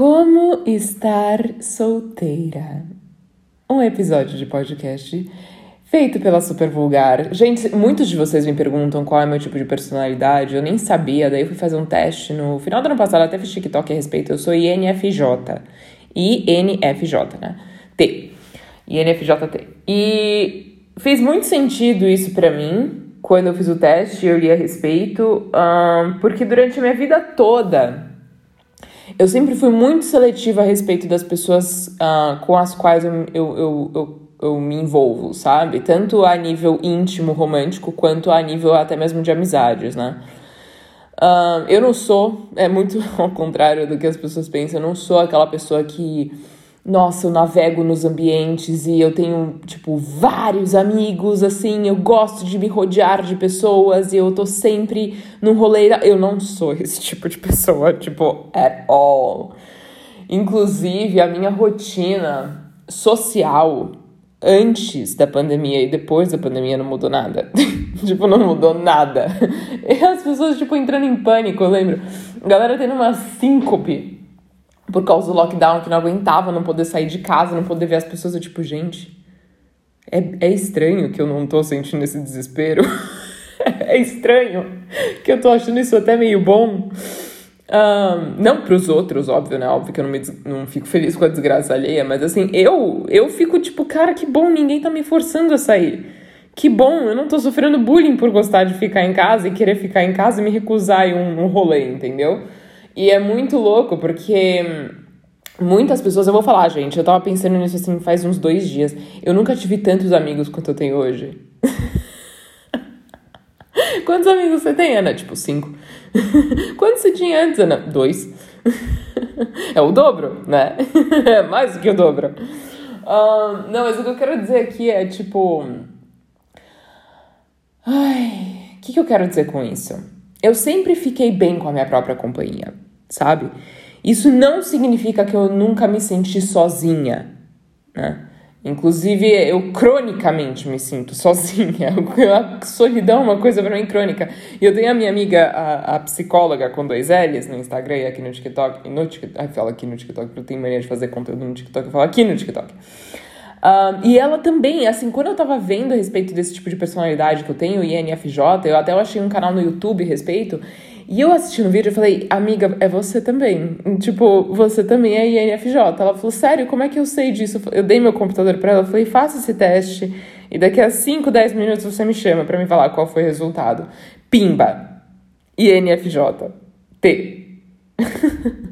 Como estar solteira? Um episódio de podcast feito pela Super Vulgar. Gente, muitos de vocês me perguntam qual é meu tipo de personalidade. Eu nem sabia, daí eu fui fazer um teste no final do ano passado, até fiz TikTok a respeito. Eu sou INFJ. INFJ, né? T. INFJT. E fez muito sentido isso para mim quando eu fiz o teste, eu li a respeito, um, porque durante a minha vida toda eu sempre fui muito seletiva a respeito das pessoas uh, com as quais eu, eu, eu, eu, eu me envolvo, sabe? Tanto a nível íntimo, romântico, quanto a nível até mesmo de amizades, né? Uh, eu não sou, é muito ao contrário do que as pessoas pensam, eu não sou aquela pessoa que nossa, eu navego nos ambientes e eu tenho, tipo, vários amigos, assim, eu gosto de me rodear de pessoas e eu tô sempre num rolê. Eu não sou esse tipo de pessoa, tipo, at all. Inclusive, a minha rotina social antes da pandemia e depois da pandemia não mudou nada. tipo, não mudou nada. E as pessoas, tipo, entrando em pânico, eu lembro. A galera tendo uma síncope por causa do lockdown, que não aguentava não poder sair de casa, não poder ver as pessoas. Eu, tipo, gente, é, é estranho que eu não tô sentindo esse desespero. é estranho que eu tô achando isso até meio bom. Um, não pros outros, óbvio, né? Óbvio que eu não, me, não fico feliz com a desgraça alheia, mas assim, eu, eu fico tipo, cara, que bom, ninguém tá me forçando a sair. Que bom, eu não tô sofrendo bullying por gostar de ficar em casa e querer ficar em casa e me recusar em um, um rolê, entendeu? E é muito louco porque muitas pessoas, eu vou falar, gente, eu tava pensando nisso assim faz uns dois dias. Eu nunca tive tantos amigos quanto eu tenho hoje. Quantos amigos você tem, Ana? Tipo, cinco. Quantos você tinha antes, Ana? Dois. é o dobro, né? é mais do que o dobro. Um, não, mas o que eu quero dizer aqui é tipo. Ai, o que, que eu quero dizer com isso? Eu sempre fiquei bem com a minha própria companhia, sabe? Isso não significa que eu nunca me senti sozinha, né? Inclusive, eu cronicamente me sinto sozinha. A solidão é uma coisa para mim crônica. E eu tenho a minha amiga, a, a, psicóloga com dois L's no Instagram e aqui no TikTok. No TikTok, ai, falo aqui no TikTok, porque eu tenho mania de fazer conteúdo no TikTok. Eu falo aqui no TikTok. Um, e ela também, assim, quando eu tava vendo a respeito desse tipo de personalidade que eu tenho, INFJ, eu até achei um canal no YouTube a respeito, e eu assistindo o vídeo, eu falei, amiga, é você também. Tipo, você também é INFJ. Ela falou, sério, como é que eu sei disso? Eu dei meu computador pra ela, falei, faça esse teste, e daqui a 5, 10 minutos você me chama para me falar qual foi o resultado. Pimba! INFJ. T.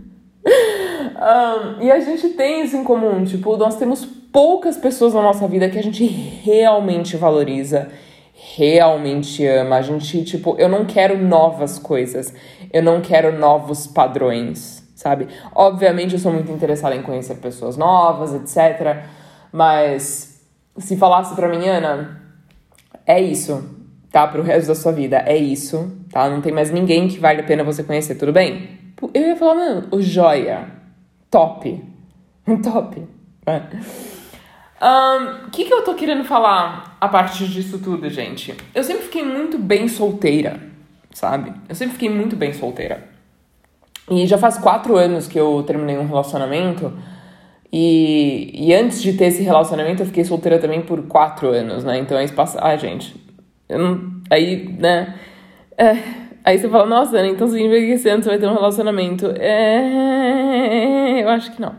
um, e a gente tem isso em comum, tipo, nós temos poucas pessoas na nossa vida que a gente realmente valoriza, realmente ama. A gente, tipo, eu não quero novas coisas, eu não quero novos padrões, sabe? Obviamente eu sou muito interessada em conhecer pessoas novas, etc. Mas se falasse pra mim, Ana, é isso, tá? Pro resto da sua vida, é isso, tá? Não tem mais ninguém que vale a pena você conhecer, tudo bem? Eu ia falar, mano, o joia, top, top. É. O um, que, que eu tô querendo falar a partir disso tudo, gente? Eu sempre fiquei muito bem solteira, sabe? Eu sempre fiquei muito bem solteira. E já faz quatro anos que eu terminei um relacionamento. E, e antes de ter esse relacionamento, eu fiquei solteira também por quatro anos, né? Então é espaço. Ai, gente. Não, aí, né? É, aí você fala, nossa, então significa que esse ano você vai ter um relacionamento. É, eu acho que não.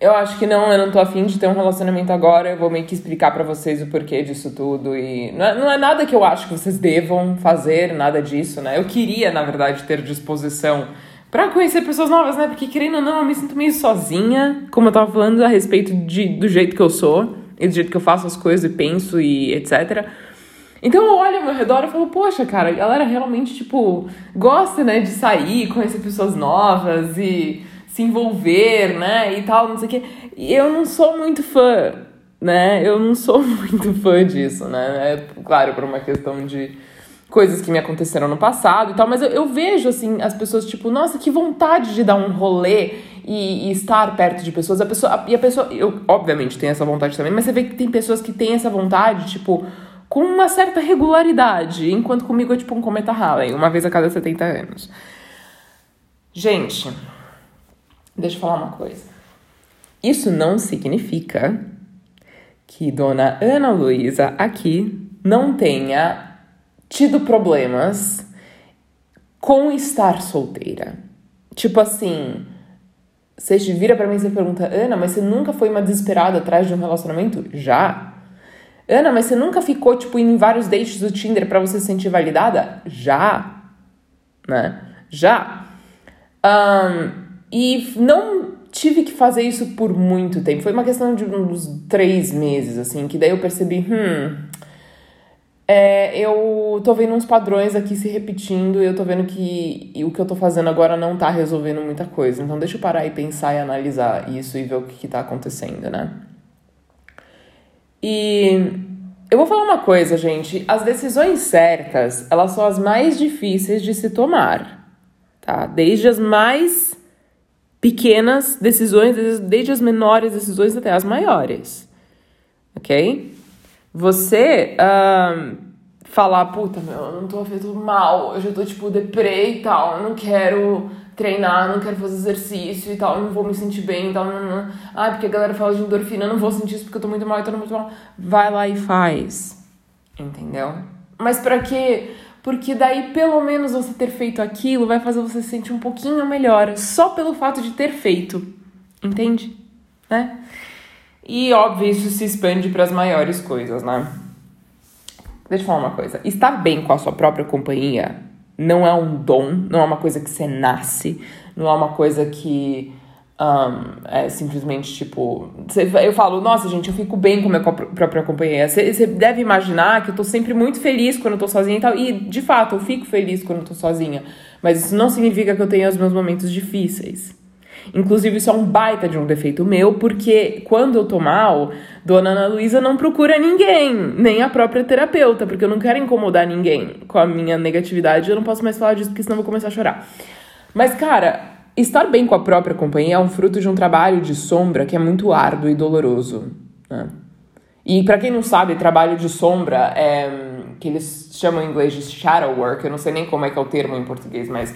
Eu acho que não, eu não tô afim de ter um relacionamento agora. Eu vou meio que explicar para vocês o porquê disso tudo. E não é, não é nada que eu acho que vocês devam fazer, nada disso, né? Eu queria, na verdade, ter disposição para conhecer pessoas novas, né? Porque querendo ou não, eu me sinto meio sozinha, como eu tava falando a respeito de, do jeito que eu sou e do jeito que eu faço as coisas e penso e etc. Então eu olho ao meu redor e falo, poxa, cara, a galera realmente, tipo, gosta, né, de sair, conhecer pessoas novas e se envolver, né, e tal, não sei o quê. E eu não sou muito fã, né? Eu não sou muito fã disso, né? É, claro, por uma questão de coisas que me aconteceram no passado e tal, mas eu, eu vejo, assim, as pessoas, tipo, nossa, que vontade de dar um rolê e, e, estar perto de pessoas. A pessoa, a, e a pessoa, eu obviamente tenho essa vontade também, mas você vê que tem pessoas que têm essa vontade, tipo, com uma certa regularidade, enquanto comigo é tipo um cometa Halley, uma vez a cada 70 anos. Gente, Deixa eu falar uma coisa. Isso não significa que Dona Ana Luísa aqui não tenha tido problemas com estar solteira. Tipo assim, você vira para mim e pergunta: "Ana, mas você nunca foi uma desesperada atrás de um relacionamento?" Já. Ana, mas você nunca ficou tipo em vários dates do Tinder para você se sentir validada? Já. Né? Já. Um, e não tive que fazer isso por muito tempo. Foi uma questão de uns três meses, assim, que daí eu percebi, hum, é, eu tô vendo uns padrões aqui se repetindo e eu tô vendo que o que eu tô fazendo agora não tá resolvendo muita coisa. Então deixa eu parar e pensar e analisar isso e ver o que, que tá acontecendo, né? E eu vou falar uma coisa, gente. As decisões certas, elas são as mais difíceis de se tomar, tá? Desde as mais pequenas decisões, desde as menores decisões até as maiores, ok? Você uh, falar, puta, meu, eu não tô afeto mal, eu já tô tipo deprê e tal, eu não quero treinar, não quero fazer exercício e tal, não vou me sentir bem e tal. Não, não. Ah, porque a galera fala de endorfina, eu não vou sentir isso porque eu tô muito mal e tô muito mal. Vai lá e faz. Entendeu? Mas para quê? Porque daí, pelo menos, você ter feito aquilo vai fazer você se sentir um pouquinho melhor, só pelo fato de ter feito. Entende? Né? E óbvio, isso se expande para as maiores coisas, né? Deixa eu falar uma coisa. Estar bem com a sua própria companhia não é um dom, não é uma coisa que você nasce, não é uma coisa que um, é simplesmente tipo. Eu falo, nossa, gente, eu fico bem com a minha própria companhia. Você deve imaginar que eu tô sempre muito feliz quando eu tô sozinha e tal. E de fato, eu fico feliz quando eu tô sozinha. Mas isso não significa que eu tenha os meus momentos difíceis. Inclusive, isso é um baita de um defeito meu, porque quando eu tô mal, Dona Ana Luísa não procura ninguém, nem a própria terapeuta, porque eu não quero incomodar ninguém com a minha negatividade. Eu não posso mais falar disso, porque senão eu vou começar a chorar. Mas, cara, estar bem com a própria companhia é um fruto de um trabalho de sombra que é muito árduo e doloroso. Né? E para quem não sabe, trabalho de sombra é que eles chamam em inglês de shadow work, eu não sei nem como é que é o termo em português, mas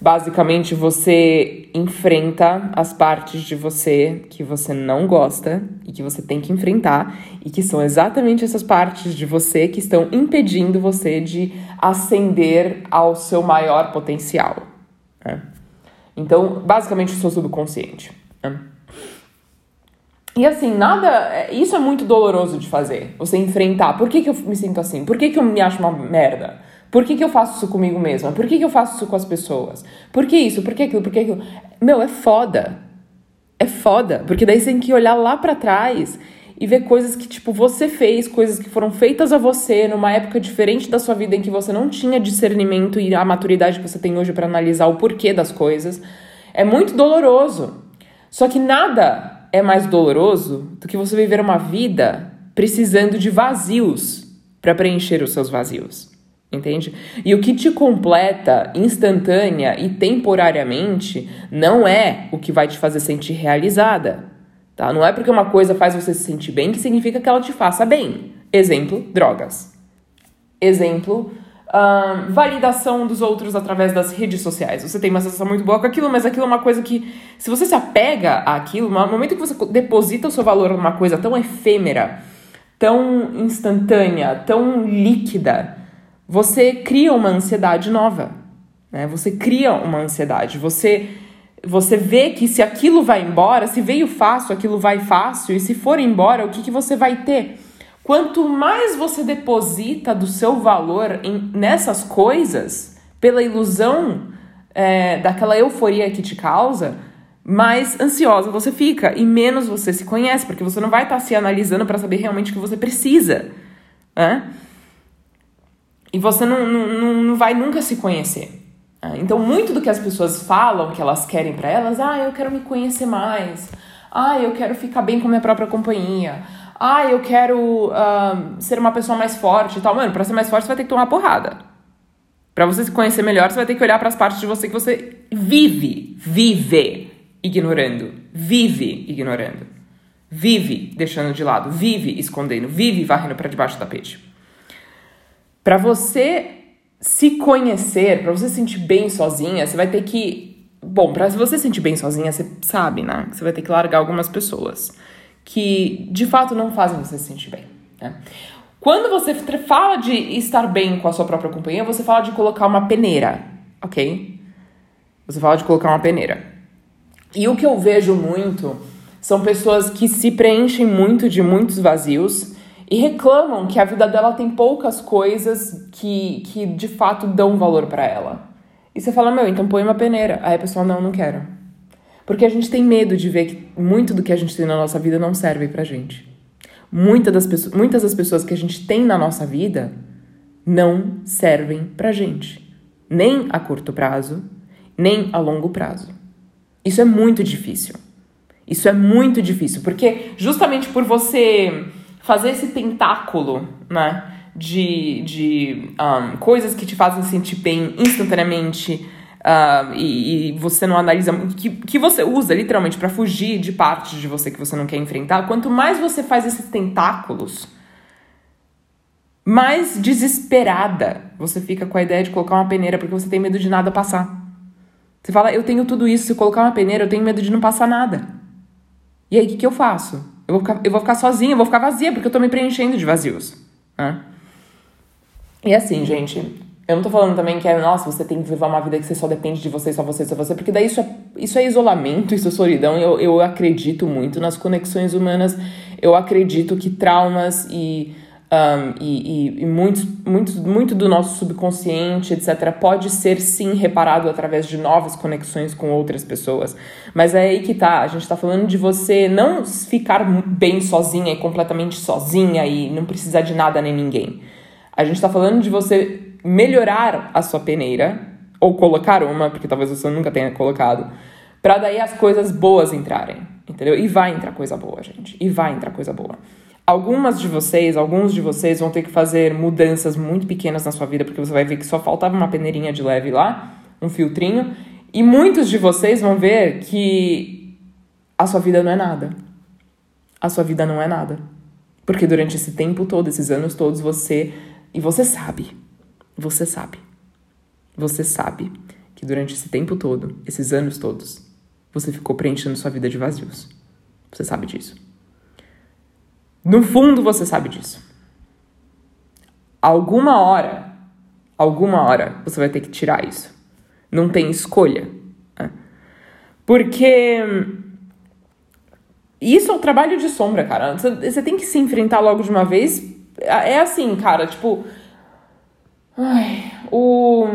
Basicamente, você enfrenta as partes de você que você não gosta e que você tem que enfrentar, e que são exatamente essas partes de você que estão impedindo você de ascender ao seu maior potencial. Né? Então, basicamente, o seu subconsciente. Né? E assim, nada. É, isso é muito doloroso de fazer, você enfrentar. Por que, que eu me sinto assim? Por que, que eu me acho uma merda? Por que, que eu faço isso comigo mesma? Por que, que eu faço isso com as pessoas? Por que isso? Por que aquilo? Por que aquilo? Meu, é foda. É foda. Porque daí você tem que olhar lá para trás e ver coisas que, tipo, você fez, coisas que foram feitas a você numa época diferente da sua vida em que você não tinha discernimento e a maturidade que você tem hoje para analisar o porquê das coisas. É muito doloroso. Só que nada é mais doloroso do que você viver uma vida precisando de vazios para preencher os seus vazios entende? E o que te completa instantânea e temporariamente não é o que vai te fazer sentir realizada, tá? Não é porque uma coisa faz você se sentir bem que significa que ela te faça bem. Exemplo, drogas. Exemplo, uh, validação dos outros através das redes sociais. Você tem uma sensação muito boa com aquilo, mas aquilo é uma coisa que, se você se apega àquilo, no momento que você deposita o seu valor numa coisa tão efêmera, tão instantânea, tão líquida, você cria uma ansiedade nova. Né? Você cria uma ansiedade. Você, você vê que se aquilo vai embora, se veio fácil, aquilo vai fácil, e se for embora, o que, que você vai ter? Quanto mais você deposita do seu valor em, nessas coisas, pela ilusão é, daquela euforia que te causa, mais ansiosa você fica e menos você se conhece, porque você não vai estar se analisando para saber realmente o que você precisa. Né? E você não, não, não vai nunca se conhecer. Ah, então, muito do que as pessoas falam que elas querem para elas, ah, eu quero me conhecer mais. Ah, eu quero ficar bem com minha própria companhia. Ah, eu quero uh, ser uma pessoa mais forte e tal. Mano, pra ser mais forte você vai ter que tomar porrada. Pra você se conhecer melhor, você vai ter que olhar para as partes de você que você vive, vive ignorando. Vive ignorando. Vive deixando de lado. Vive escondendo. Vive varrendo para debaixo do tapete. Para você se conhecer, para você se sentir bem sozinha, você vai ter que bom, para você se sentir bem sozinha, você sabe, né? Você vai ter que largar algumas pessoas que de fato não fazem você se sentir bem. Né? Quando você fala de estar bem com a sua própria companhia, você fala de colocar uma peneira, ok? Você fala de colocar uma peneira. E o que eu vejo muito são pessoas que se preenchem muito de muitos vazios e reclamam que a vida dela tem poucas coisas que, que de fato dão valor para ela. E você fala, meu, então põe uma peneira. Aí a pessoa, não, não quero. Porque a gente tem medo de ver que muito do que a gente tem na nossa vida não serve pra gente. Muitas das, pessoas, muitas das pessoas que a gente tem na nossa vida não servem pra gente. Nem a curto prazo, nem a longo prazo. Isso é muito difícil. Isso é muito difícil, porque justamente por você fazer esse tentáculo, né, de, de um, coisas que te fazem sentir bem instantaneamente uh, e, e, você não analisa, que, que você usa literalmente para fugir de partes de você que você não quer enfrentar, quanto mais você faz esses tentáculos, mais desesperada você fica com a ideia de colocar uma peneira porque você tem medo de nada passar. Você fala, eu tenho tudo isso, se colocar uma peneira, eu tenho medo de não passar nada. E aí, o que, que eu faço? Eu vou, ficar, eu vou ficar sozinha, eu vou ficar vazia, porque eu tô me preenchendo de vazios. Né? E assim, gente, eu não tô falando também que é, nossa, você tem que viver uma vida que você só depende de você, só você, só você, porque daí isso é, isso é isolamento, isso é solidão. Eu, eu acredito muito nas conexões humanas, eu acredito que traumas e um, e, e, e muito, muito, muito do nosso subconsciente, etc., pode ser sim reparado através de novas conexões com outras pessoas. Mas é aí que tá. A gente tá falando de você não ficar bem sozinha e completamente sozinha e não precisar de nada nem ninguém. A gente tá falando de você melhorar a sua peneira, ou colocar uma, porque talvez você nunca tenha colocado, para daí as coisas boas entrarem. Entendeu? E vai entrar coisa boa, gente. E vai entrar coisa boa. Algumas de vocês, alguns de vocês vão ter que fazer mudanças muito pequenas na sua vida, porque você vai ver que só faltava uma peneirinha de leve lá, um filtrinho, e muitos de vocês vão ver que a sua vida não é nada. A sua vida não é nada. Porque durante esse tempo todo, esses anos todos, você. E você sabe. Você sabe. Você sabe que durante esse tempo todo, esses anos todos, você ficou preenchendo sua vida de vazios. Você sabe disso. No fundo você sabe disso. Alguma hora, alguma hora você vai ter que tirar isso. Não tem escolha. Né? Porque isso é o trabalho de sombra, cara. Você tem que se enfrentar logo de uma vez. É assim, cara, tipo. Ai, o.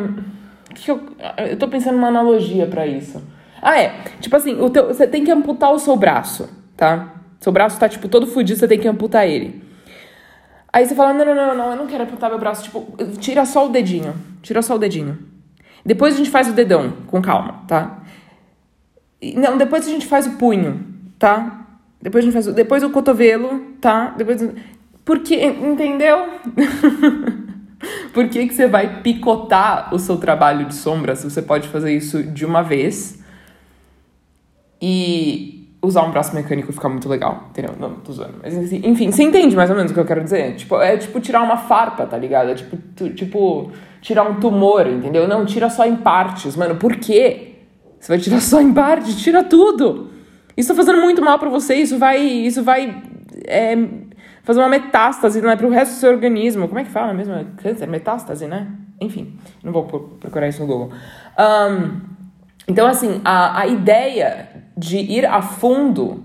Que eu, eu tô pensando numa analogia para isso. Ah, é. Tipo assim, o teu, você tem que amputar o seu braço, tá? Seu braço tá, tipo, todo fudido, você tem que amputar ele. Aí você fala, não, não, não, não, eu não quero amputar meu braço. Tipo, tira só o dedinho. Tira só o dedinho. Depois a gente faz o dedão, com calma, tá? Não, depois a gente faz o punho, tá? Depois a gente faz o, depois o cotovelo, tá? Depois... Porque, entendeu? Por que, que você vai picotar o seu trabalho de sombra se você pode fazer isso de uma vez? E, usar um braço mecânico fica muito legal, entendeu? Não, tô zoando. Mas assim, enfim, você entende mais ou menos o que eu quero dizer? Tipo, é tipo tirar uma farpa, tá ligado? É tipo, tu, tipo, tirar um tumor, entendeu? Não, tira só em partes. Mano, por quê? Você vai tirar só em partes? Tira tudo! Isso tá fazendo muito mal para você, isso vai. Isso vai. É, fazer uma metástase, não é pro resto do seu organismo. Como é que fala mesmo? É câncer, metástase, né? Enfim, não vou procurar isso no Google. Um, então, assim, a, a ideia de ir a fundo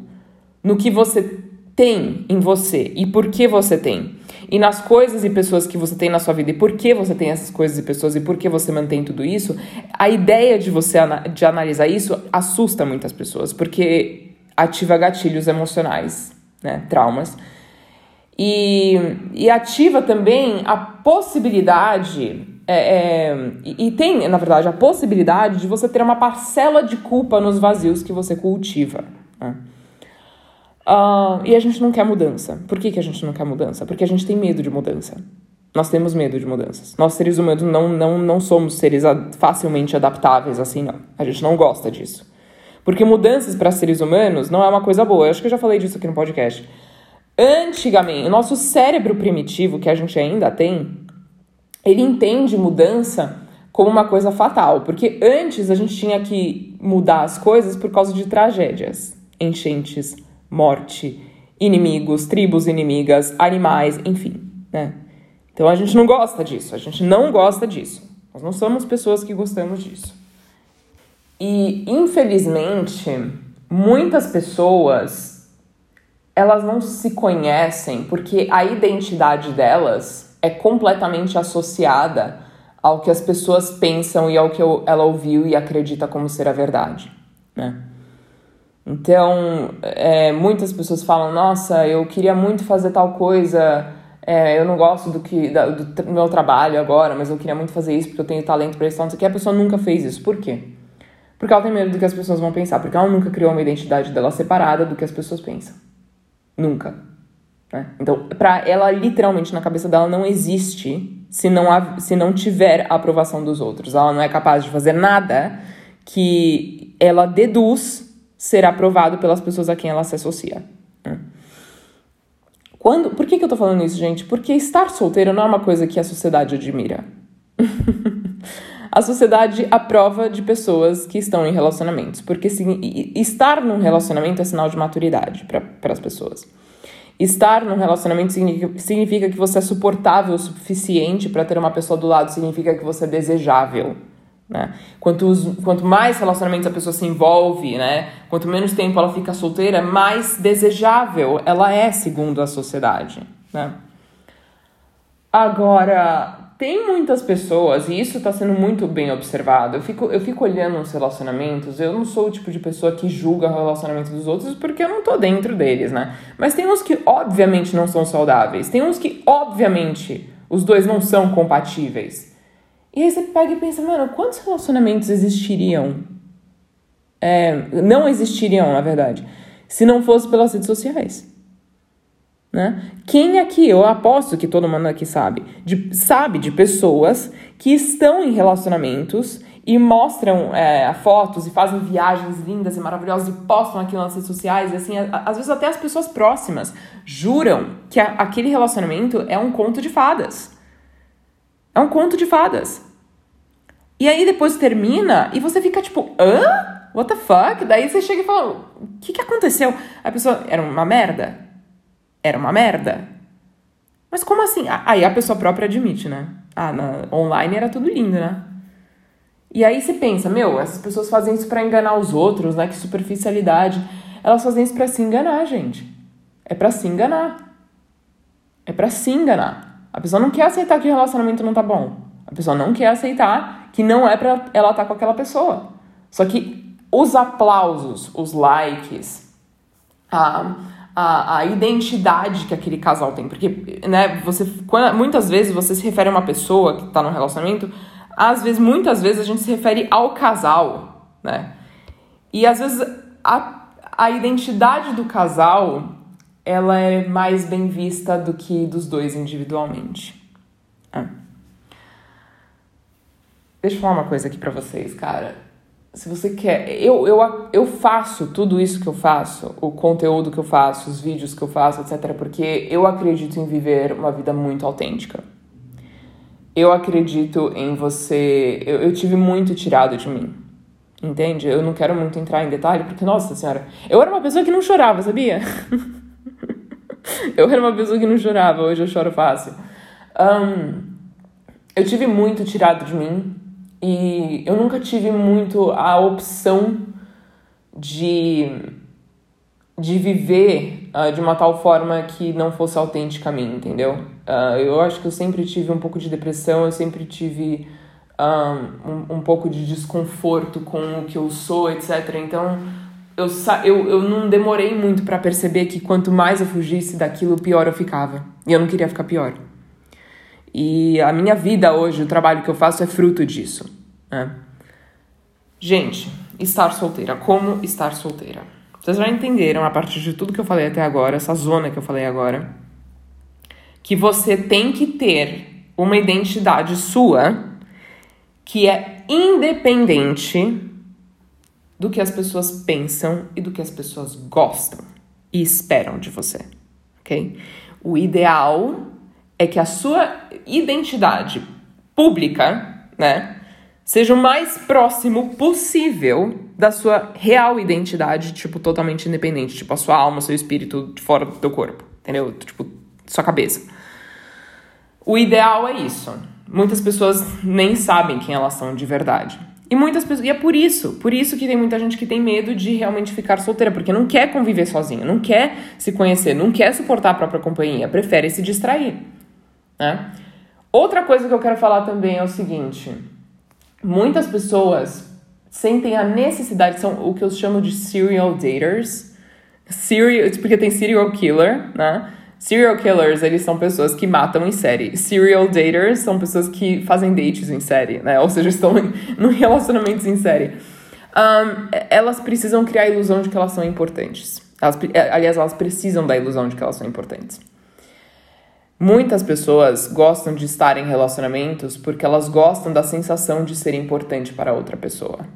no que você tem em você e por que você tem. E nas coisas e pessoas que você tem na sua vida e por que você tem essas coisas e pessoas e por que você mantém tudo isso, a ideia de você de analisar isso assusta muitas pessoas, porque ativa gatilhos emocionais, né, traumas. E, e ativa também a possibilidade é, é, e, tem, na verdade, a possibilidade de você ter uma parcela de culpa nos vazios que você cultiva. Né? Uh, e a gente não quer mudança. Por que, que a gente não quer mudança? Porque a gente tem medo de mudança. Nós temos medo de mudanças. Nós, seres humanos, não, não, não somos seres facilmente adaptáveis assim, não. A gente não gosta disso. Porque mudanças para seres humanos não é uma coisa boa. Eu acho que eu já falei disso aqui no podcast. Antigamente, o nosso cérebro primitivo, que a gente ainda tem, ele entende mudança como uma coisa fatal, porque antes a gente tinha que mudar as coisas por causa de tragédias, enchentes, morte, inimigos, tribos inimigas, animais, enfim, né? Então a gente não gosta disso, a gente não gosta disso. Nós não somos pessoas que gostamos disso. E infelizmente, muitas pessoas elas não se conhecem porque a identidade delas é completamente associada ao que as pessoas pensam e ao que ela ouviu e acredita como ser a verdade, né? Então, é, muitas pessoas falam: Nossa, eu queria muito fazer tal coisa, é, eu não gosto do que da, do meu trabalho agora, mas eu queria muito fazer isso porque eu tenho talento para isso. Não sei o que. A pessoa nunca fez isso. Por quê? Porque ela tem medo do que as pessoas vão pensar, porque ela nunca criou uma identidade dela separada do que as pessoas pensam. Nunca. Né? Então, para ela, literalmente, na cabeça dela não existe se não, se não tiver a aprovação dos outros. Ela não é capaz de fazer nada que ela deduz ser aprovado pelas pessoas a quem ela se associa. Né? Quando, por que, que eu tô falando isso, gente? Porque estar solteiro não é uma coisa que a sociedade admira. a sociedade aprova de pessoas que estão em relacionamentos, porque se, estar num relacionamento é sinal de maturidade para as pessoas. Estar num relacionamento significa, que você é suportável o suficiente para ter uma pessoa do lado, significa que você é desejável. Né? Quanto, quanto mais relacionamentos a pessoa se envolve, né? quanto menos tempo ela fica solteira, mais desejável ela é, segundo a sociedade. Né? Agora, tem muitas pessoas, e isso está sendo muito bem observado. Eu fico, eu fico olhando os relacionamentos, eu não sou o tipo de pessoa que julga o relacionamento dos outros porque eu não tô dentro deles, né? Mas tem uns que obviamente não são saudáveis, tem uns que obviamente os dois não são compatíveis. E aí você pega e pensa, mano, quantos relacionamentos existiriam? É, não existiriam, na verdade, se não fosse pelas redes sociais. Né? Quem aqui, eu aposto que todo mundo aqui sabe, de, sabe de pessoas que estão em relacionamentos e mostram é, fotos e fazem viagens lindas e maravilhosas e postam aquilo nas redes sociais, e assim, a, às vezes até as pessoas próximas juram que a, aquele relacionamento é um conto de fadas. É um conto de fadas. E aí depois termina e você fica tipo, hã? What the fuck? Daí você chega e fala, o que, que aconteceu? A pessoa, era uma merda? Era uma merda. Mas como assim? Aí a pessoa própria admite, né? Ah, na, online era tudo lindo, né? E aí você pensa, meu, essas pessoas fazem isso para enganar os outros, né? Que superficialidade. Elas fazem isso para se enganar, gente. É para se enganar. É para se enganar. A pessoa não quer aceitar que o relacionamento não tá bom. A pessoa não quer aceitar que não é para ela estar tá com aquela pessoa. Só que os aplausos, os likes, a a, a identidade que aquele casal tem. Porque, né, você, quando, muitas vezes você se refere a uma pessoa que está no relacionamento, às vezes, muitas vezes a gente se refere ao casal, né? E às vezes a, a identidade do casal ela é mais bem vista do que dos dois individualmente. É. Deixa eu falar uma coisa aqui para vocês, cara se você quer. Eu, eu, eu faço tudo isso que eu faço, o conteúdo que eu faço, os vídeos que eu faço, etc., porque eu acredito em viver uma vida muito autêntica. Eu acredito em você. Eu, eu tive muito tirado de mim. Entende? Eu não quero muito entrar em detalhe, porque, nossa senhora, eu era uma pessoa que não chorava, sabia? eu era uma pessoa que não chorava, hoje eu choro fácil. Um, eu tive muito tirado de mim e eu nunca tive muito a opção de, de viver uh, de uma tal forma que não fosse autêntica a mim, entendeu? Uh, eu acho que eu sempre tive um pouco de depressão, eu sempre tive um, um, pouco de desconforto com o que eu sou, etc. Então eu, eu, eu não demorei muito para perceber que quanto mais eu fugisse daquilo, pior eu ficava. E eu não queria ficar pior. E a minha vida hoje, o trabalho que eu faço é fruto disso. Né? Gente, estar solteira. Como estar solteira? Vocês já entenderam, a partir de tudo que eu falei até agora, essa zona que eu falei agora, que você tem que ter uma identidade sua que é independente do que as pessoas pensam e do que as pessoas gostam e esperam de você, ok? O ideal é que a sua identidade pública, né, seja o mais próximo possível da sua real identidade, tipo, totalmente independente. Tipo, a sua alma, seu espírito fora do teu corpo, entendeu? Tipo, sua cabeça. O ideal é isso. Muitas pessoas nem sabem quem elas são de verdade. E muitas pessoas, e é por isso, por isso que tem muita gente que tem medo de realmente ficar solteira, porque não quer conviver sozinha, não quer se conhecer, não quer suportar a própria companhia, prefere se distrair, né? Outra coisa que eu quero falar também é o seguinte: muitas pessoas sentem a necessidade, são o que eu chamo de serial daters, serial, porque tem serial killer, né? Serial killers, eles são pessoas que matam em série. Serial daters são pessoas que fazem dates em série, né? Ou seja, estão em, em relacionamentos em série. Um, elas precisam criar a ilusão de que elas são importantes. Elas, é, aliás, elas precisam da ilusão de que elas são importantes. Muitas pessoas gostam de estar em relacionamentos porque elas gostam da sensação de ser importante para outra pessoa.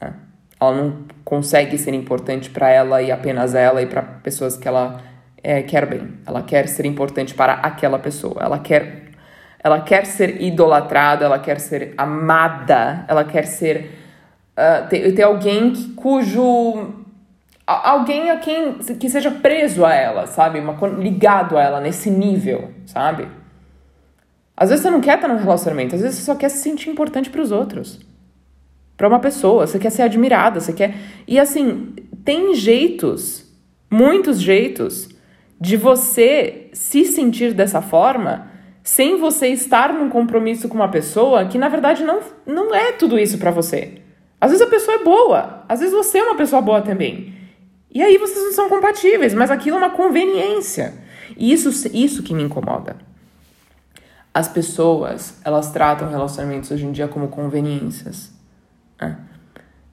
Né? Ela não consegue ser importante para ela e apenas ela e para pessoas que ela é, quer bem, ela quer ser importante para aquela pessoa, ela quer, ela quer ser idolatrada, ela quer ser amada, ela quer ser uh, ter, ter alguém que, cujo alguém a quem que seja preso a ela, sabe, Uma, ligado a ela nesse nível, sabe? Às vezes você não quer estar num relacionamento, às vezes você só quer se sentir importante para os outros. Para uma pessoa, você quer ser admirada, você quer. E assim, tem jeitos, muitos jeitos de você se sentir dessa forma sem você estar num compromisso com uma pessoa que na verdade não, não é tudo isso para você. Às vezes a pessoa é boa, às vezes você é uma pessoa boa também. E aí vocês não são compatíveis, mas aquilo é uma conveniência. E isso, isso que me incomoda. As pessoas, elas tratam relacionamentos hoje em dia como conveniências.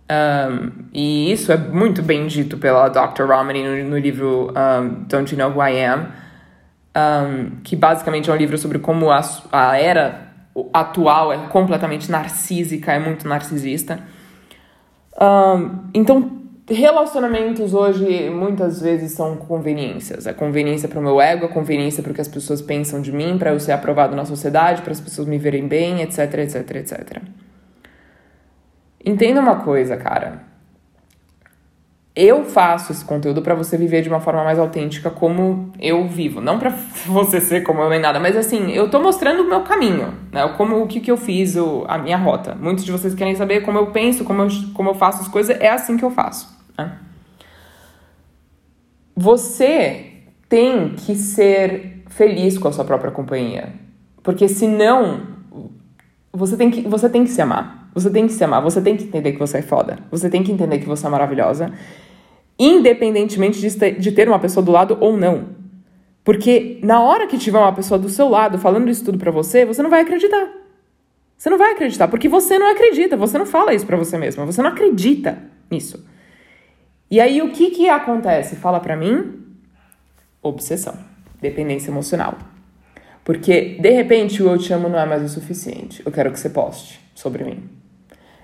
Um, e isso é muito bem dito pela Dr. Romney no, no livro um, Don't You Know Who I Am, um, que basicamente é um livro sobre como a, a era atual é completamente narcísica, é muito narcisista. então, relacionamentos hoje muitas vezes são conveniências. É conveniência para o meu ego, é conveniência para o que as pessoas pensam de mim, para eu ser aprovado na sociedade, para as pessoas me verem bem, etc, etc, etc. Entenda uma coisa, cara. Eu faço esse conteúdo para você viver de uma forma mais autêntica como eu vivo. Não para você ser como eu nem nada, mas assim, eu tô mostrando o meu caminho, né? Como o que, que eu fiz, o, a minha rota. Muitos de vocês querem saber como eu penso, como eu, como eu faço as coisas, é assim que eu faço. Né? Você tem que ser feliz com a sua própria companhia. Porque senão você tem que, você tem que se amar. Você tem que se amar, você tem que entender que você é foda. Você tem que entender que você é maravilhosa. Independentemente de ter uma pessoa do lado ou não. Porque na hora que tiver uma pessoa do seu lado falando isso tudo pra você, você não vai acreditar. Você não vai acreditar, porque você não acredita, você não fala isso pra você mesma, você não acredita nisso. E aí o que que acontece? Fala pra mim. Obsessão, dependência emocional. Porque de repente o eu te amo não é mais o suficiente. Eu quero que você poste sobre mim.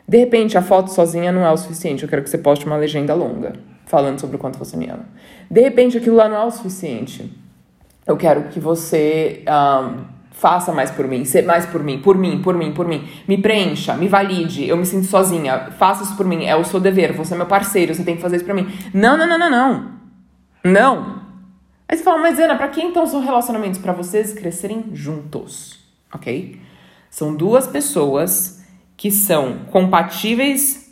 De repente, a foto sozinha não é o suficiente. Eu quero que você poste uma legenda longa, falando sobre o quanto você me ama. De repente, aquilo lá não é o suficiente. Eu quero que você um, faça mais por mim, ser mais por mim, por mim, por mim, por mim. Me preencha, me valide, eu me sinto sozinha. Faça isso por mim, é o seu dever, você é meu parceiro, você tem que fazer isso pra mim. Não, não, não, não, não. Não. Aí você fala, mas Ana, pra que então são relacionamentos? para vocês crescerem juntos, ok? São duas pessoas que são compatíveis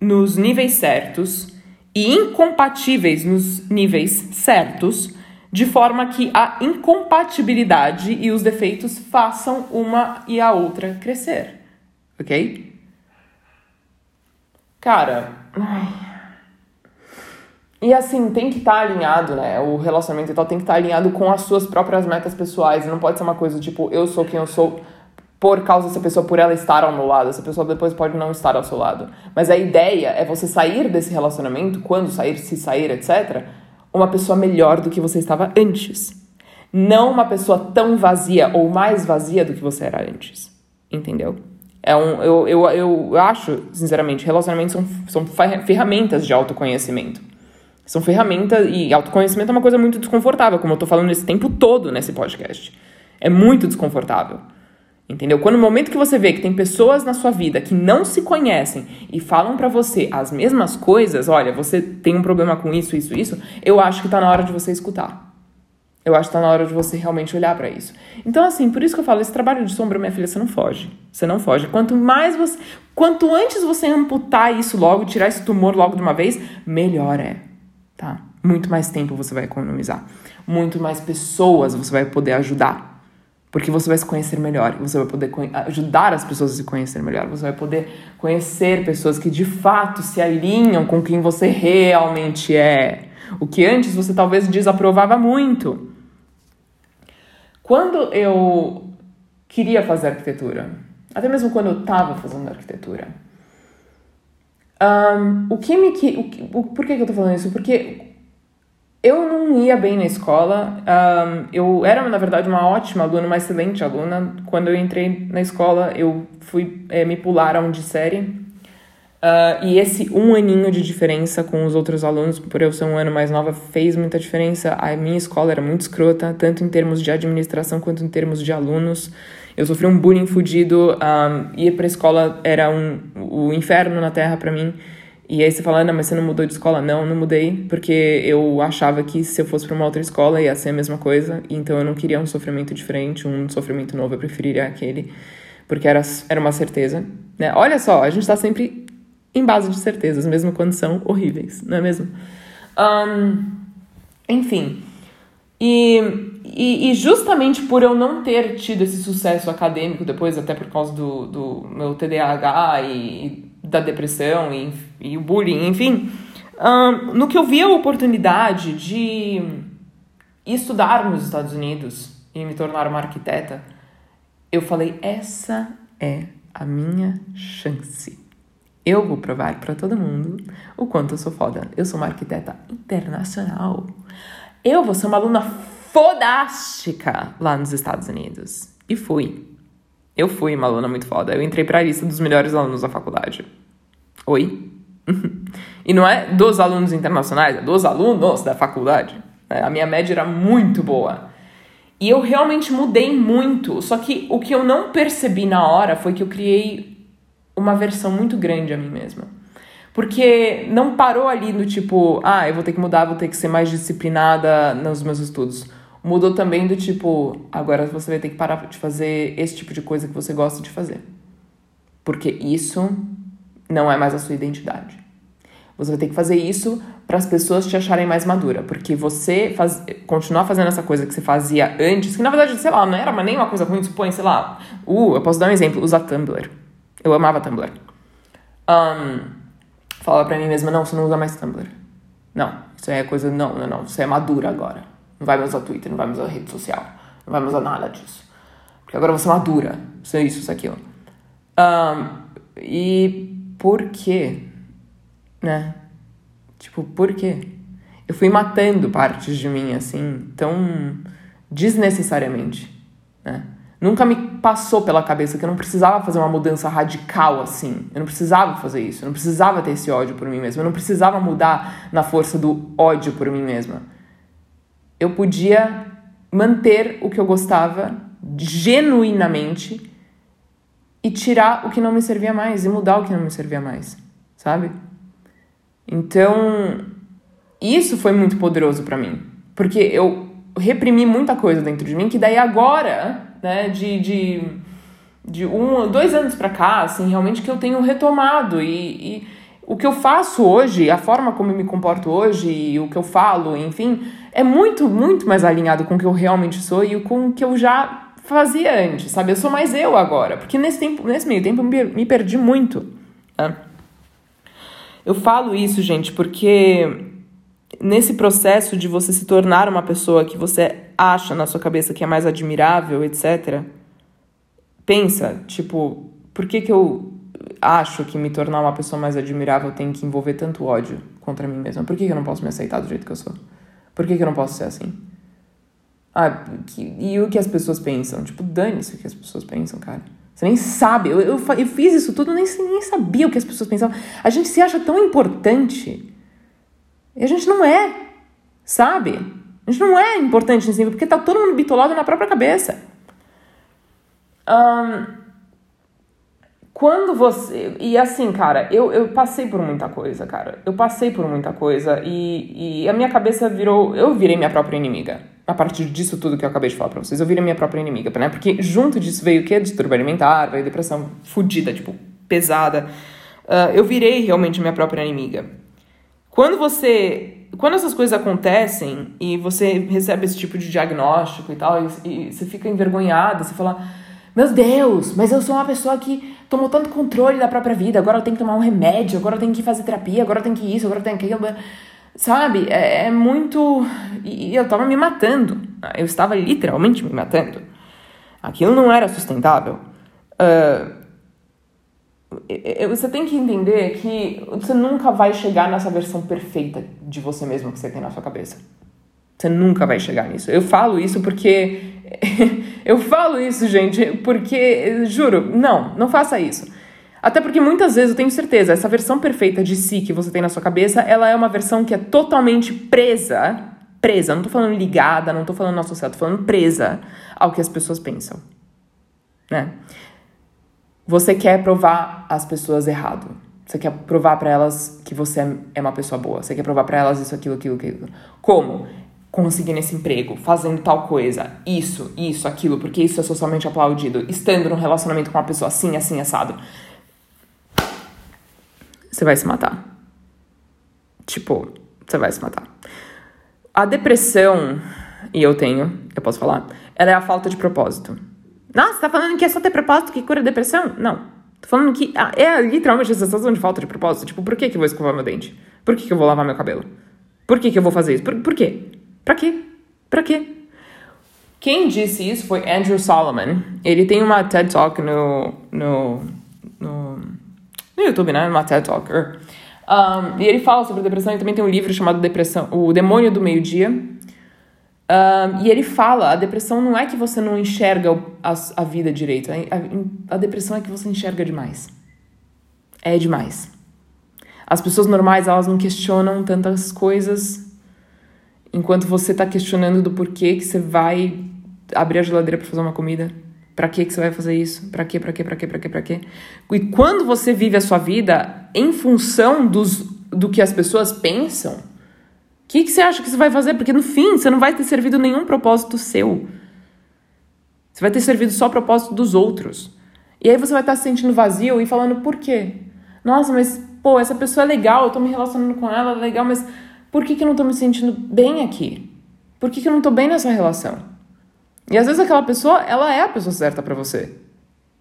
nos níveis certos e incompatíveis nos níveis certos, de forma que a incompatibilidade e os defeitos façam uma e a outra crescer. Ok? Cara. E assim, tem que estar tá alinhado, né? O relacionamento e tal tem que estar tá alinhado com as suas próprias metas pessoais. Não pode ser uma coisa tipo, eu sou quem eu sou por causa dessa pessoa, por ela estar ao meu lado. Essa pessoa depois pode não estar ao seu lado. Mas a ideia é você sair desse relacionamento, quando sair, se sair, etc., uma pessoa melhor do que você estava antes. Não uma pessoa tão vazia ou mais vazia do que você era antes. Entendeu? É um, eu, eu, eu acho, sinceramente, relacionamentos são, são ferramentas de autoconhecimento. São ferramentas. E autoconhecimento é uma coisa muito desconfortável, como eu tô falando esse tempo todo nesse podcast. É muito desconfortável. Entendeu? Quando no momento que você vê que tem pessoas na sua vida que não se conhecem e falam para você as mesmas coisas, olha, você tem um problema com isso, isso, isso, eu acho que tá na hora de você escutar. Eu acho que tá na hora de você realmente olhar para isso. Então, assim, por isso que eu falo, esse trabalho de sombra, minha filha, você não foge. Você não foge. Quanto mais você. Quanto antes você amputar isso logo, tirar esse tumor logo de uma vez, melhor é. Tá? Muito mais tempo você vai economizar. Muito mais pessoas você vai poder ajudar. Porque você vai se conhecer melhor, você vai poder ajudar as pessoas a se conhecer melhor, você vai poder conhecer pessoas que de fato se alinham com quem você realmente é. O que antes você talvez desaprovava muito. Quando eu queria fazer arquitetura, até mesmo quando eu estava fazendo arquitetura, um, o que me. O, o, por que, que eu tô falando isso? Porque eu não ia bem na escola. Um, eu era, na verdade, uma ótima aluna, uma excelente aluna. Quando eu entrei na escola, eu fui é, me pularam de série. Uh, e esse um aninho de diferença com os outros alunos, por eu ser um ano mais nova, fez muita diferença. A minha escola era muito escrota, tanto em termos de administração quanto em termos de alunos. Eu sofri um bullying fudido. Um, ir pra escola era um, o inferno na terra para mim. E aí você fala, não, mas você não mudou de escola? Não, não mudei, porque eu achava que se eu fosse para uma outra escola ia ser a mesma coisa, então eu não queria um sofrimento diferente, um sofrimento novo, eu preferiria aquele, porque era, era uma certeza, né? Olha só, a gente está sempre em base de certezas, mesmo quando são horríveis, não é mesmo? Um, enfim, e, e, e, justamente por eu não ter tido esse sucesso acadêmico depois, até por causa do, do meu TDAH e da depressão e, e o bullying, enfim, um, no que eu vi a oportunidade de estudar nos Estados Unidos e me tornar uma arquiteta, eu falei: essa é a minha chance. Eu vou provar para todo mundo o quanto eu sou foda. Eu sou uma arquiteta internacional. Eu vou ser uma aluna fodástica lá nos Estados Unidos. E fui. Eu fui uma aluna muito foda. Eu entrei para a lista dos melhores alunos da faculdade. Oi? e não é dos alunos internacionais, é dos alunos da faculdade. É, a minha média era muito boa. E eu realmente mudei muito. Só que o que eu não percebi na hora foi que eu criei uma versão muito grande a mim mesma. Porque não parou ali no tipo, ah, eu vou ter que mudar, vou ter que ser mais disciplinada nos meus estudos. Mudou também do tipo, agora você vai ter que parar de fazer esse tipo de coisa que você gosta de fazer. Porque isso não é mais a sua identidade. Você vai ter que fazer isso para as pessoas te acharem mais madura, porque você faz, continuar fazendo essa coisa que você fazia antes, que na verdade, sei lá, não era nem uma coisa ruim, supõe, sei lá, uh, eu posso dar um exemplo, usar Tumblr. Eu amava Tumblr. Um, falava pra mim mesma, não, você não usa mais Tumblr. Não, isso é coisa, não, não, não, você é madura agora. Não vai mais usar Twitter, não vai mais usar rede social, não vai mais usar nada disso. Porque agora você é madura, isso é isso, isso, aquilo. Um, e por quê? Né? Tipo, por quê? Eu fui matando partes de mim, assim, tão desnecessariamente, né? Nunca me passou pela cabeça que eu não precisava fazer uma mudança radical assim. Eu não precisava fazer isso. Eu não precisava ter esse ódio por mim mesma. Eu não precisava mudar na força do ódio por mim mesma. Eu podia manter o que eu gostava genuinamente e tirar o que não me servia mais e mudar o que não me servia mais, sabe? Então, isso foi muito poderoso para mim, porque eu reprimi muita coisa dentro de mim que daí agora, né, de, de, de um, dois anos para cá, assim, realmente que eu tenho retomado e, e o que eu faço hoje, a forma como eu me comporto hoje e o que eu falo, enfim, é muito, muito mais alinhado com o que eu realmente sou e com o que eu já fazia antes, sabe? Eu sou mais eu agora, porque nesse, tempo, nesse meio tempo eu me perdi muito. Né? Eu falo isso, gente, porque nesse processo de você se tornar uma pessoa que você acha na sua cabeça que é mais admirável, etc., pensa, tipo, por que, que eu acho que me tornar uma pessoa mais admirável tem que envolver tanto ódio contra mim mesma? Por que, que eu não posso me aceitar do jeito que eu sou? Por que, que eu não posso ser assim? Ah, que, e o que as pessoas pensam? Tipo, dane-se o que as pessoas pensam, cara. Você nem sabe. Eu, eu, eu fiz isso tudo, nem, nem sabia o que as pessoas pensavam. A gente se acha tão importante. E a gente não é, sabe? A gente não é importante nesse nível, porque tá todo mundo bitolado na própria cabeça. Um, quando você. E assim, cara, eu, eu passei por muita coisa, cara. Eu passei por muita coisa e, e a minha cabeça virou. Eu virei minha própria inimiga. A partir disso tudo que eu acabei de falar pra vocês, eu virei minha própria inimiga, né? Porque junto disso veio o quê? Distúrbio alimentar, veio depressão fodida, tipo, pesada. Uh, eu virei realmente minha própria inimiga. Quando você. Quando essas coisas acontecem e você recebe esse tipo de diagnóstico e tal, e, e você fica envergonhada, você fala meu Deus, mas eu sou uma pessoa que tomou tanto controle da própria vida, agora eu tenho que tomar um remédio, agora eu tenho que fazer terapia, agora eu tenho que isso, agora eu tenho que aquilo. Sabe? É, é muito. E eu tava me matando. Eu estava literalmente me matando. Aquilo não era sustentável. Uh, você tem que entender que você nunca vai chegar nessa versão perfeita de você mesmo que você tem na sua cabeça. Você nunca vai chegar nisso. Eu falo isso porque. eu falo isso, gente, porque. Juro, não, não faça isso. Até porque muitas vezes eu tenho certeza, essa versão perfeita de si que você tem na sua cabeça, ela é uma versão que é totalmente presa. Presa, não tô falando ligada, não tô falando associada, tô falando presa ao que as pessoas pensam. Né? Você quer provar as pessoas errado. Você quer provar para elas que você é uma pessoa boa. Você quer provar para elas isso, aquilo, aquilo, aquilo. Como? Conseguindo esse emprego, fazendo tal coisa, isso, isso, aquilo, porque isso é socialmente aplaudido, estando num relacionamento com uma pessoa assim, assim, assado, você vai se matar. Tipo, você vai se matar. A depressão, e eu tenho, eu posso falar, ela é a falta de propósito. Nossa, tá falando que é só ter propósito que cura a depressão? Não. Tô falando que ah, é literalmente a sensação de falta de propósito. Tipo, por que, que eu vou escovar meu dente? Por que, que eu vou lavar meu cabelo? Por que, que eu vou fazer isso? Por, por quê? Pra quê? Pra quê? Quem disse isso foi Andrew Solomon. Ele tem uma TED Talk no, no, no, no YouTube, né? Uma TED Talker. Um, e ele fala sobre depressão e também tem um livro chamado Depressão, O Demônio do Meio-Dia. Um, e ele fala: a depressão não é que você não enxerga a, a vida direito, a, a, depressão é que você enxerga demais. É demais. As pessoas normais, elas não questionam tantas coisas enquanto você está questionando do porquê que você vai abrir a geladeira para fazer uma comida. Para que que você vai fazer isso? Para quê? Para quê? Para quê? Para quê? Para quê? E quando você vive a sua vida em função dos, do que as pessoas pensam, o que, que você acha que você vai fazer? Porque no fim você não vai ter servido nenhum propósito seu. Você vai ter servido só o propósito dos outros. E aí você vai estar se sentindo vazio e falando por quê? Nossa, mas pô, essa pessoa é legal, eu tô me relacionando com ela, é legal, mas por que, que eu não tô me sentindo bem aqui? Por que, que eu não tô bem nessa relação? E às vezes aquela pessoa, ela é a pessoa certa para você.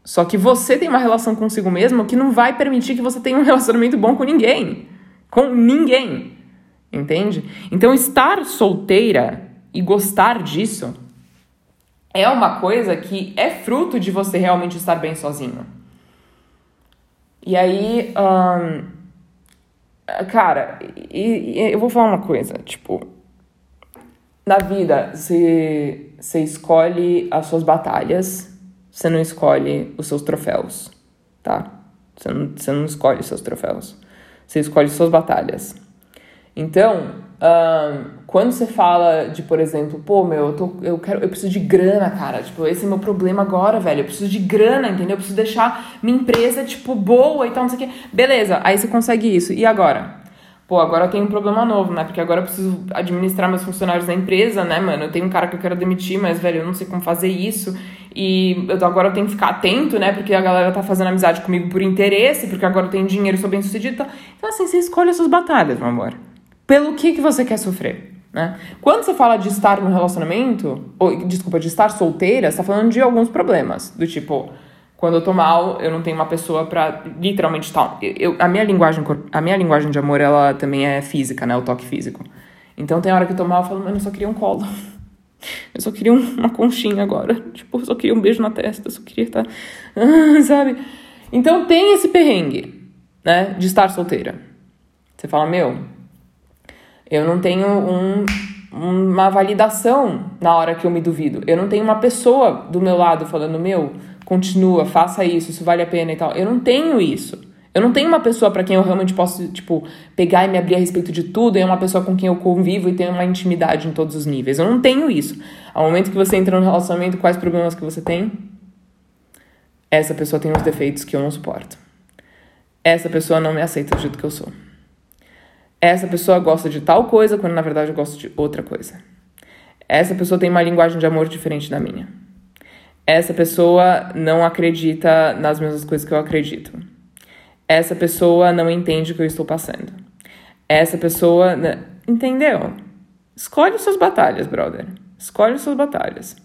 Só que você tem uma relação consigo mesmo que não vai permitir que você tenha um relacionamento bom com ninguém. Com ninguém. Entende? Então, estar solteira e gostar disso é uma coisa que é fruto de você realmente estar bem sozinho. E aí, Cara, e, e eu vou falar uma coisa, tipo, na vida você, você escolhe as suas batalhas, você não escolhe os seus troféus, tá? Você não, você não escolhe os seus troféus, você escolhe suas batalhas. Então, quando você fala de, por exemplo, pô, meu, eu, tô, eu, quero, eu preciso de grana, cara. Tipo, esse é meu problema agora, velho. Eu preciso de grana, entendeu? Eu preciso deixar minha empresa, tipo, boa e tal, não sei o quê. Beleza, aí você consegue isso. E agora? Pô, agora eu tenho um problema novo, né? Porque agora eu preciso administrar meus funcionários da empresa, né, mano? Eu tenho um cara que eu quero demitir, mas, velho, eu não sei como fazer isso. E eu, agora eu tenho que ficar atento, né? Porque a galera tá fazendo amizade comigo por interesse, porque agora eu tenho dinheiro, sou bem sucedido. Então, assim, você escolhe as suas batalhas, meu amor pelo que, que você quer sofrer. Né? Quando você fala de estar no relacionamento, ou desculpa, de estar solteira, você tá falando de alguns problemas. Do tipo, quando eu tô mal, eu não tenho uma pessoa pra literalmente estar. Eu, a, minha linguagem, a minha linguagem de amor, ela também é física, né? O toque físico. Então tem hora que eu tô mal, eu falo, mano, eu só queria um colo. Eu só queria uma conchinha agora. Tipo, eu só queria um beijo na testa, eu só queria estar. sabe? Então tem esse perrengue, né? De estar solteira. Você fala, meu, eu não tenho um, uma validação na hora que eu me duvido. Eu não tenho uma pessoa do meu lado falando, meu, continua, faça isso, isso vale a pena e tal. Eu não tenho isso. Eu não tenho uma pessoa para quem eu realmente posso, tipo, pegar e me abrir a respeito de tudo, e é uma pessoa com quem eu convivo e tenho uma intimidade em todos os níveis. Eu não tenho isso. Ao momento que você entra no relacionamento, quais problemas que você tem? Essa pessoa tem uns defeitos que eu não suporto. Essa pessoa não me aceita do jeito que eu sou. Essa pessoa gosta de tal coisa quando na verdade eu gosto de outra coisa. Essa pessoa tem uma linguagem de amor diferente da minha. Essa pessoa não acredita nas mesmas coisas que eu acredito. Essa pessoa não entende o que eu estou passando. Essa pessoa. Entendeu? Escolhe suas batalhas, brother. Escolhe suas batalhas.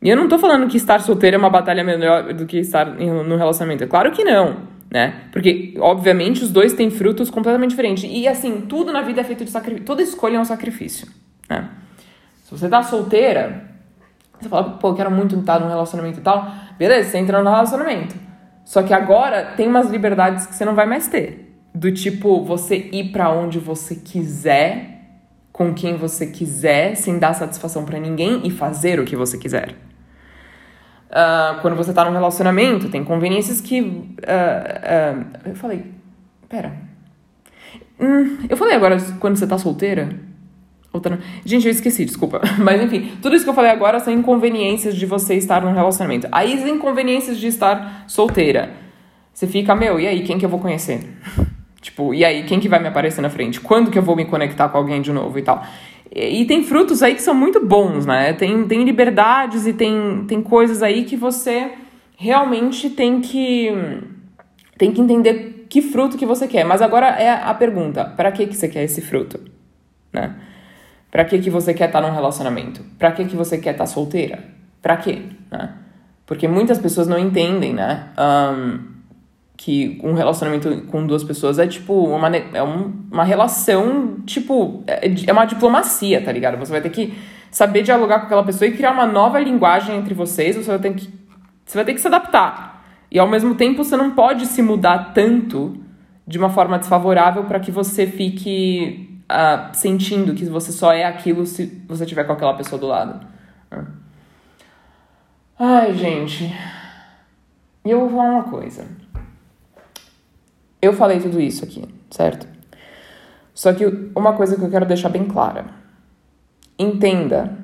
E eu não tô falando que estar solteiro é uma batalha melhor do que estar no relacionamento. É claro que não, né? Porque, obviamente, os dois têm frutos completamente diferentes. E, assim, tudo na vida é feito de sacrifício. Toda escolha é um sacrifício, né? Se você tá solteira, você fala, pô, eu quero muito estar num relacionamento e tal. Beleza, você entra no relacionamento. Só que agora tem umas liberdades que você não vai mais ter. Do tipo, você ir para onde você quiser, com quem você quiser, sem dar satisfação para ninguém e fazer o que você quiser. Uh, quando você tá num relacionamento, tem conveniências que. Uh, uh, eu falei. Pera. Hum, eu falei agora quando você tá solteira? Outra... Gente, eu esqueci, desculpa. Mas enfim, tudo isso que eu falei agora são inconveniências de você estar num relacionamento. Aí as inconveniências de estar solteira. Você fica, meu, e aí, quem que eu vou conhecer? tipo, e aí, quem que vai me aparecer na frente? Quando que eu vou me conectar com alguém de novo e tal? E, tem frutos aí que são muito bons, né? Tem, tem liberdades e tem, tem coisas aí que você realmente tem que tem que entender que fruto que você quer. Mas agora é a pergunta, para que que você quer esse fruto, né? Para que que você quer estar num relacionamento? Para que que você quer estar solteira? Para quê? Né? Porque muitas pessoas não entendem, né? Um, que um relacionamento com duas pessoas é tipo uma, é um, uma relação, tipo, é, é uma diplomacia, tá ligado? Você vai ter que saber dialogar com aquela pessoa e criar uma nova linguagem entre vocês, você vai ter que, você vai ter que se adaptar. E ao mesmo tempo você não pode se mudar tanto de uma forma desfavorável para que você fique uh, sentindo que você só é aquilo se você tiver com aquela pessoa do lado. Ai, gente. E eu vou falar uma coisa. Eu falei tudo isso aqui, certo? Só que uma coisa que eu quero deixar bem clara. Entenda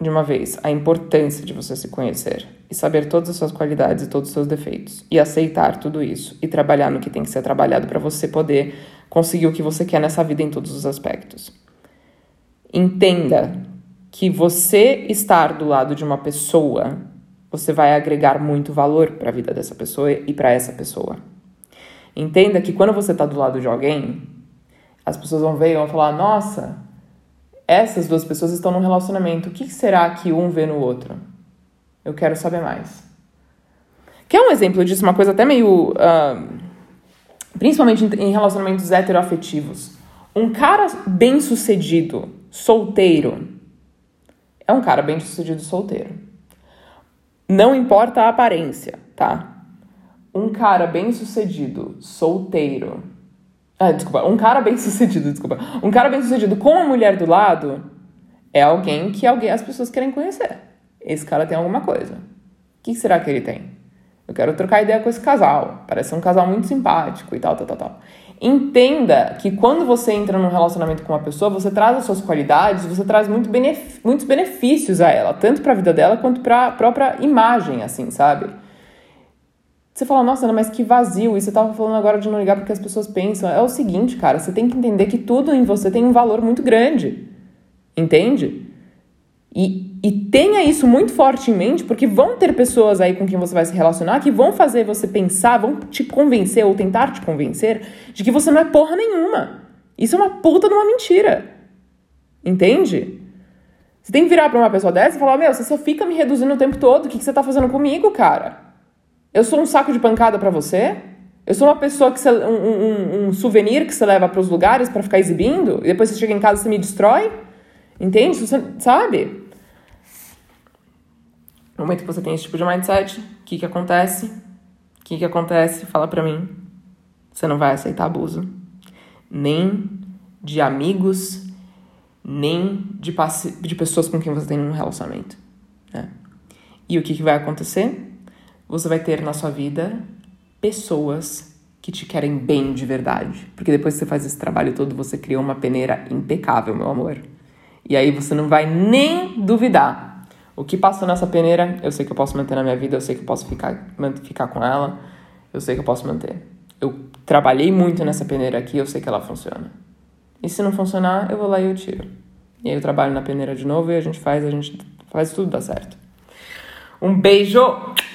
de uma vez a importância de você se conhecer e saber todas as suas qualidades e todos os seus defeitos e aceitar tudo isso e trabalhar no que tem que ser trabalhado para você poder conseguir o que você quer nessa vida em todos os aspectos. Entenda que você estar do lado de uma pessoa, você vai agregar muito valor para a vida dessa pessoa e para essa pessoa. Entenda que quando você está do lado de alguém, as pessoas vão ver e vão falar: nossa, essas duas pessoas estão num relacionamento, o que será que um vê no outro? Eu quero saber mais. Quer um exemplo disso? Uma coisa até meio. Uh, principalmente em relacionamentos heteroafetivos. Um cara bem sucedido, solteiro, é um cara bem sucedido solteiro. Não importa a aparência, tá? Um cara bem sucedido, solteiro. Ah, desculpa. Um cara bem sucedido, desculpa. Um cara bem sucedido com a mulher do lado é alguém que alguém, as pessoas querem conhecer. Esse cara tem alguma coisa. O que será que ele tem? Eu quero trocar ideia com esse casal. Parece um casal muito simpático e tal, tal, tal, tal. Entenda que quando você entra num relacionamento com uma pessoa, você traz as suas qualidades, você traz muito benef muitos benefícios a ela, tanto para a vida dela quanto para a própria imagem, assim, sabe? Você fala, nossa, Ana, mas que vazio. E você tava falando agora de não ligar porque as pessoas pensam. É o seguinte, cara, você tem que entender que tudo em você tem um valor muito grande. Entende? E, e tenha isso muito forte em mente, porque vão ter pessoas aí com quem você vai se relacionar que vão fazer você pensar, vão te convencer ou tentar te convencer de que você não é porra nenhuma. Isso é uma puta de uma mentira. Entende? Você tem que virar pra uma pessoa dessa e falar: Meu, você só fica me reduzindo o tempo todo, o que, que você tá fazendo comigo, cara? Eu sou um saco de pancada para você? Eu sou uma pessoa que você, um, um, um souvenir que você leva para os lugares para ficar exibindo e depois você chega em casa e você me destrói? Entende? Você, sabe? No momento que você tem esse tipo de mindset, o que que acontece? O que que acontece? Fala pra mim. Você não vai aceitar abuso. Nem de amigos, nem de, de pessoas com quem você tem um relacionamento. Né? E o que, que vai acontecer? Você vai ter na sua vida pessoas que te querem bem de verdade. Porque depois que você faz esse trabalho todo, você cria uma peneira impecável, meu amor. E aí você não vai nem duvidar. O que passou nessa peneira, eu sei que eu posso manter na minha vida, eu sei que eu posso ficar, ficar com ela, eu sei que eu posso manter. Eu trabalhei muito nessa peneira aqui, eu sei que ela funciona. E se não funcionar, eu vou lá e eu tiro. E aí eu trabalho na peneira de novo e a gente faz, a gente faz tudo dar certo. Um beijo